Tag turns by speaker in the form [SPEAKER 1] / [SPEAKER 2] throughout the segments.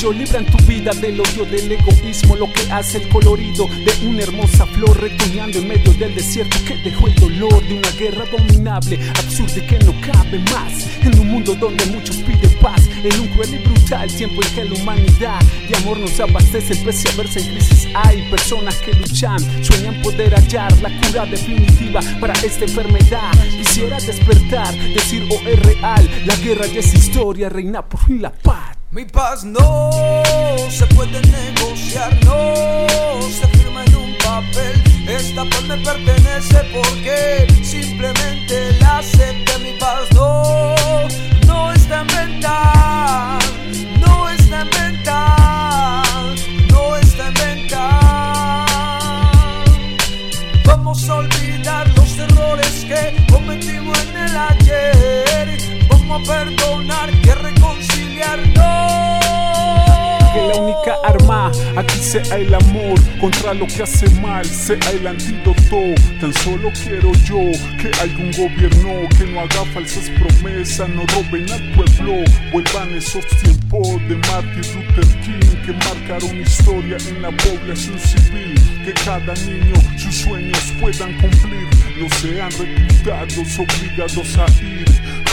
[SPEAKER 1] Ellos libran tu vida del odio, del egoísmo, lo que hace el colorido de una hermosa flor retoñando en medio del desierto que dejó el dolor de una guerra abominable, absurda y que no cabe más. En un mundo donde muchos piden paz, en un cruel y brutal tiempo en que la humanidad de amor nos abastece, pese a verse en crisis. Hay personas que luchan, sueñan poder hallar la cura definitiva para esta enfermedad. Quisiera despertar, decir oh, es real, la guerra ya es historia, reina por fin la paz.
[SPEAKER 2] Mi paz no se puede negociar, no se firma en un papel. Esta paz me pertenece porque simplemente la acepté.
[SPEAKER 1] Única arma. Aquí sea el amor contra lo que hace mal, sea el antídoto. Tan solo quiero yo que algún gobierno que no haga falsas promesas, no roben al pueblo, vuelvan esos tiempos de Martin Luther King que marcaron historia en la población civil, que cada niño sus sueños puedan cumplir, sean reclutados, obligados a ir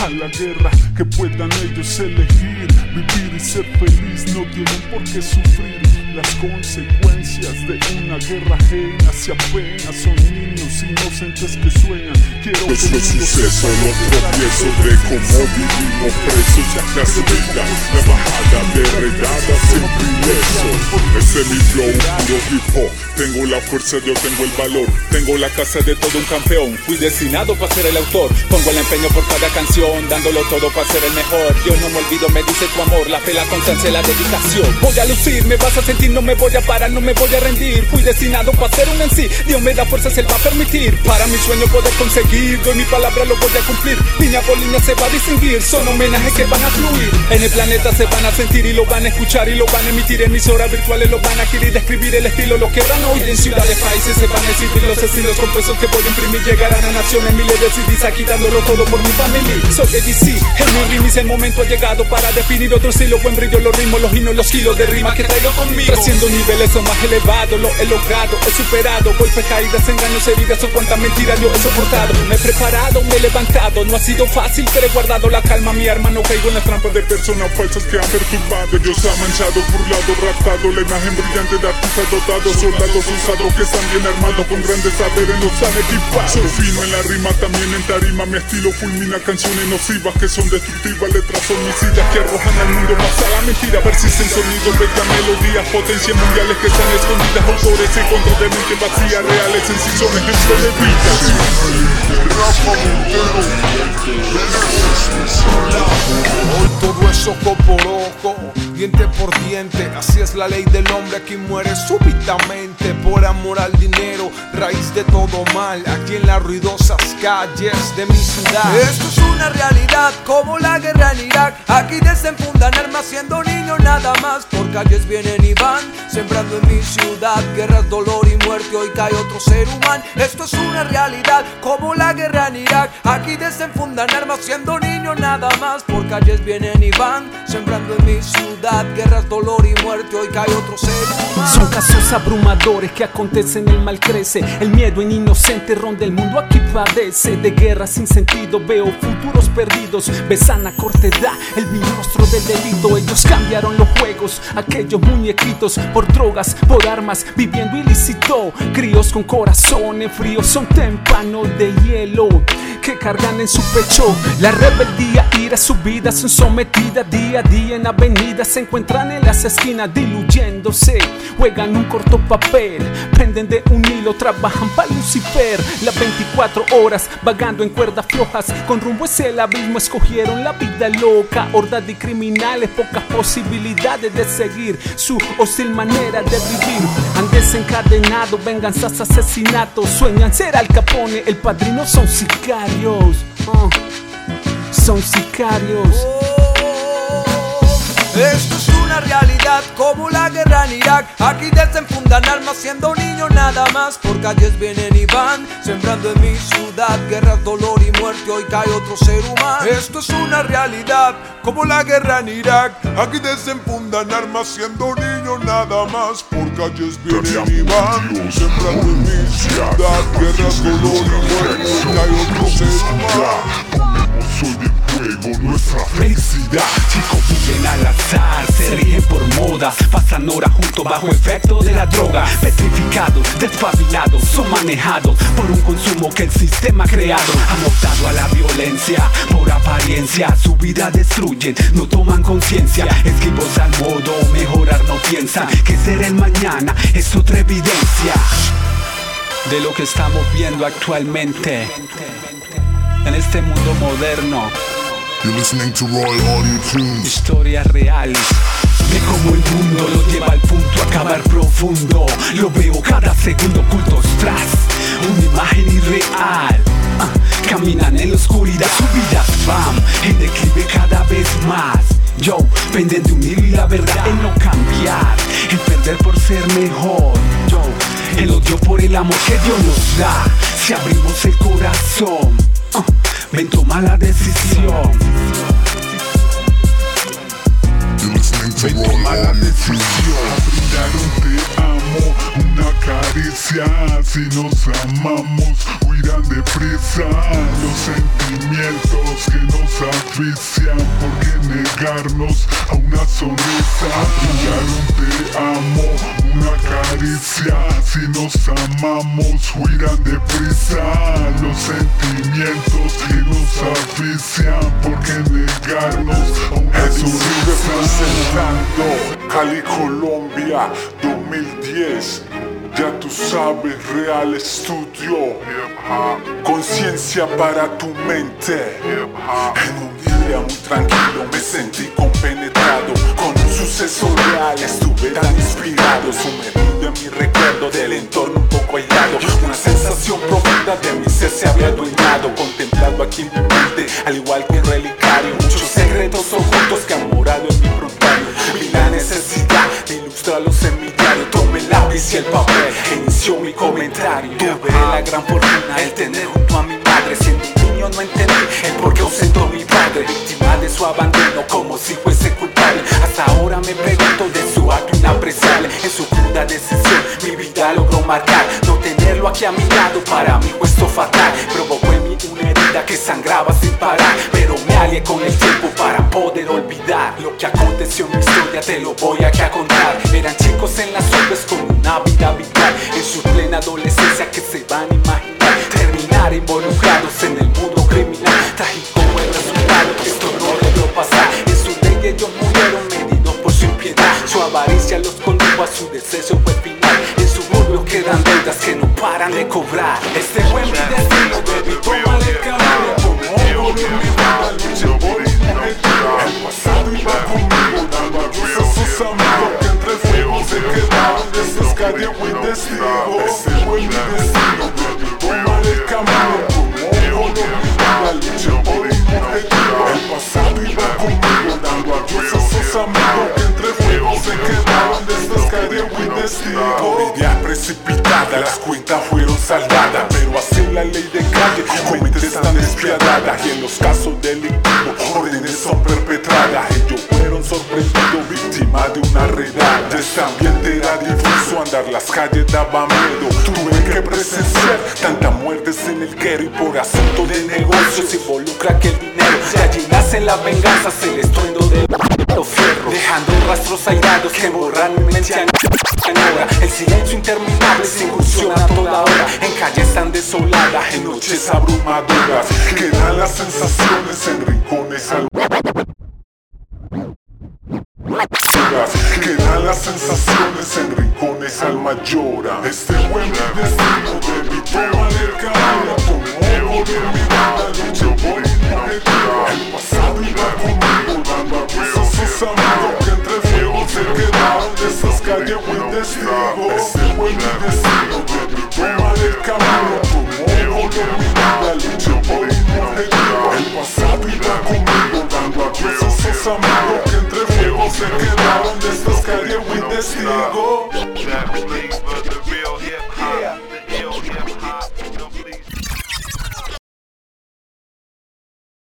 [SPEAKER 1] a la guerra, que puedan ellos elegir vivir y ser feliz, no tienen por qué sufrir las consecuencias de una guerra ajena si apenas son niños inocentes que sueñan. Quiero
[SPEAKER 3] pues los sucesos los tropiezos de cómo vivimos presos casi vida la bajada de regadas siempre ileso ese es mi flow puro hip hop. Tengo la fuerza yo tengo el valor. Tengo la casa de todo un campeón. Fui destinado para ser el autor. Pongo el empeño por cada canción dándolo todo para ser el mejor. Yo no me olvido me dice tu amor. La fe la constancia la dedicación. Voy a lucir me vas a sentir no me voy a parar, no me voy a rendir. Fui destinado para ser un en sí. Dios me da fuerzas, Él va a permitir. Para mi sueño poder conseguir, doy mi palabra, lo voy a cumplir. Línea por línea se va a distinguir, son homenajes que van a fluir. En el planeta se van a sentir y lo van a escuchar y lo van a emitir. Emisoras virtuales lo van a adquirir, describir el estilo, lo que van a oír. En ciudades, países se van a exhibir los estilos compuestos que voy a imprimir. Llegarán a naciones, miles de CDs aquí dándolo todo por mi familia. Soy DC, en mi rimis el momento ha llegado para definir otro estilo. Buen brillo, los ritmos, los hinos, los kilos de rima que traigo conmigo. Haciendo niveles son más elevados, lo he logrado, he superado. Golpes, caídas, engaños, heridas o cuántas mentiras yo he soportado. Me he preparado, me he levantado, no ha sido fácil pero he guardado la calma. Mi arma no caigo en las trampas de personas falsas que han perturbado. Dios ha manchado, burlado, raptado La imagen brillante de artistas dotados. Soldados usados que están bien armados Con grandes saberes nos han equipado. Soy fino en la rima, también en tarima. Mi estilo fulmina canciones nocivas que son destructivas Letras homicidas que arrojan al mundo más la mentira. Persisten sonidos, bellas melodías, potencia mundiales que están escondidas Autores en contra de mente vacía Reales en sí son ejemplo de vida.
[SPEAKER 2] Hoy todo es ojo por ojo, diente por diente. Así es la ley del hombre, aquí muere súbitamente Por amor al dinero, raíz de todo mal Aquí en las ruidosas calles de mi ciudad. Esto es una realidad, como la guerra en Irak. Aquí desenfundan armas siendo niños nada más. Por calles vienen y van, sembrando en mi ciudad Guerras, dolor y muerte, hoy cae otro ser humano. Esto es una realidad, como la guerra en Irak. Aquí desenfundan armas siendo niños nada más. Por calles vienen y van, sembrando en mi ciudad Guerras, dolor y muerte, hoy cae otro ser
[SPEAKER 1] Son casos abrumadores que acontecen, el mal crece El miedo en inocente ronda el mundo aquí padece De guerra sin sentido, veo futuros perdidos Besan a corta edad, el vil rostro del delito Ellos cambiaron los aquellos muñequitos Por drogas, por armas, viviendo ilícito Críos con corazones fríos, son témpanos de hielo Que cargan en su pecho la rebeldía, ira, su vida son sometidas día a día en avenidas. Se encuentran en las esquinas diluyéndose. Juegan un corto papel, de un hilo, trabajan para Lucifer. Las 24 horas vagando en cuerdas flojas. Con rumbo hacia el abismo escogieron la vida loca. Horda de criminales, pocas posibilidades de seguir su hostil manera de vivir. Han desencadenado venganzas, asesinatos. Sueñan ser al capone, el padrino son sicarios. Uh son sicarios.
[SPEAKER 2] Esto es una realidad como la guerra en Irak. Aquí desenfundan armas siendo niño nada más. Por calles vienen y van, sembrando en mi ciudad guerras, dolor y muerte. Hoy cae otro ser humano.
[SPEAKER 4] Esto es una realidad como la guerra en Irak. Aquí desenfundan armas siendo niño nada más. Por calles vienen y van, sembrando en mi ciudad guerras, dolor y muerte. Hoy cae otro ser humano.
[SPEAKER 5] Nuestra felicidad.
[SPEAKER 6] Chicos viven al azar, se rigen por moda Pasan horas juntos bajo efecto de la droga. Petrificados, despabilados, son manejados Por un consumo que el sistema ha creado. Han optado a la violencia, por apariencia Su vida destruyen, no toman conciencia. Esquivos al modo, mejorar no piensan Que ser el mañana es otra evidencia De lo que estamos viendo actualmente. En este mundo moderno
[SPEAKER 5] You're listening to Roy Audio Tunes.
[SPEAKER 6] historias reales de cómo el mundo lo lleva al punto a acabar profundo. Lo veo cada segundo ocultos tras una imagen irreal. Ah, caminan en la oscuridad, su vida van en declive cada vez más. Yo, pendiente un hilo y la verdad en no cambiar, en perder por ser mejor. Yo, el odio por el amor que Dios nos da. Si abrimos el corazón, ah, ven toma la decisión.
[SPEAKER 5] You're listening to Roy Audio Tunes.
[SPEAKER 7] brindar amo, una caricia. Si nos amamos, huirán deprisa los sentimientos que nos asfixian. ¿Por qué negarnos a una sonrisa? Brindar un te amo, una caricia. Si nos amamos, huirán deprisa los sentimientos que nos asfixian. ¿Por qué negarnos a una
[SPEAKER 5] representando Cali, Colombia 2010. Ya tú sabes, Real Studio. Conciencia para tu mente. En un día muy tranquilo me sentí compenetrado con un suceso inspirado, sumergido en mi recuerdo del entorno un poco aislado. Una sensación profunda de mi ser se había adueñado, contemplado aquí en mi mente, al igual que un relicario. Muchos secretos ocultos que han morado en mi frontal. Vi la necesidad de ilustrarlos en mi diario. Tomé el lápiz y el papel inició mi comentario. Tuve la gran fortuna el tener junto a mi madre. Siendo no entendí el por qué ausentó mi padre. Víctima de su abandono como si fuese culpable. Hasta ahora me pregunto de su acto inapreciable. En su cruda decisión mi vida logró marcar. No tenerlo aquí a mi lado para mí fue esto fatal. Provocó en mí una herida que sangraba sin parar. Pero me alié con el tiempo para poder olvidar lo que aconteció en mi historia. Te lo voy a contar. Eran chicos en las urbes con una vida vital. Su deseo fue final. En su suburbio quedan deudas que no paran de cobrar. Este fue mi destino, baby, tómale el camino. Como mi vida, luché por mi.
[SPEAKER 7] El pasado iba conmigo, dando a sus amigos que entre fuego se quedaron de estas calles muy testigos. Ese fue mi destino, baby, calles muy testigos.
[SPEAKER 5] Vida precipitada, las cuentas fueron saldadas Pero así la ley de calle, mentes tan despiadadas Y en los casos delictivos, órdenes son perpetradas. Ellos fueron sorprendidos, víctimas de una redada. Este ambiente era difuso, andar las calles daba miedo. Tuve que presenciar tantas muertes en el guero Y por asunto de negocios involucra que el dinero
[SPEAKER 6] De allí nace la venganza, el estruendo de los fierros Dejando rastros airados que borran mi mente El silencio interminable se incursiona toda hora En calles tan desoladas, en noches abrumadoras
[SPEAKER 5] Quedan las sensaciones en rincones al Quedan las sensaciones en rincones alma llora
[SPEAKER 7] Este fue mi destino, baby, el camino Como oro en mi vida, luché por mi El pasado iba conmigo, dando a sus amigos Que entre chicken out de esas calles buen testigo Ese buen vecino toma el camino como un dominado La lucha por un El pasado iba conmigo dando a todos esos amigos Que entre fuego se
[SPEAKER 5] quedaron de estas calles buen testigo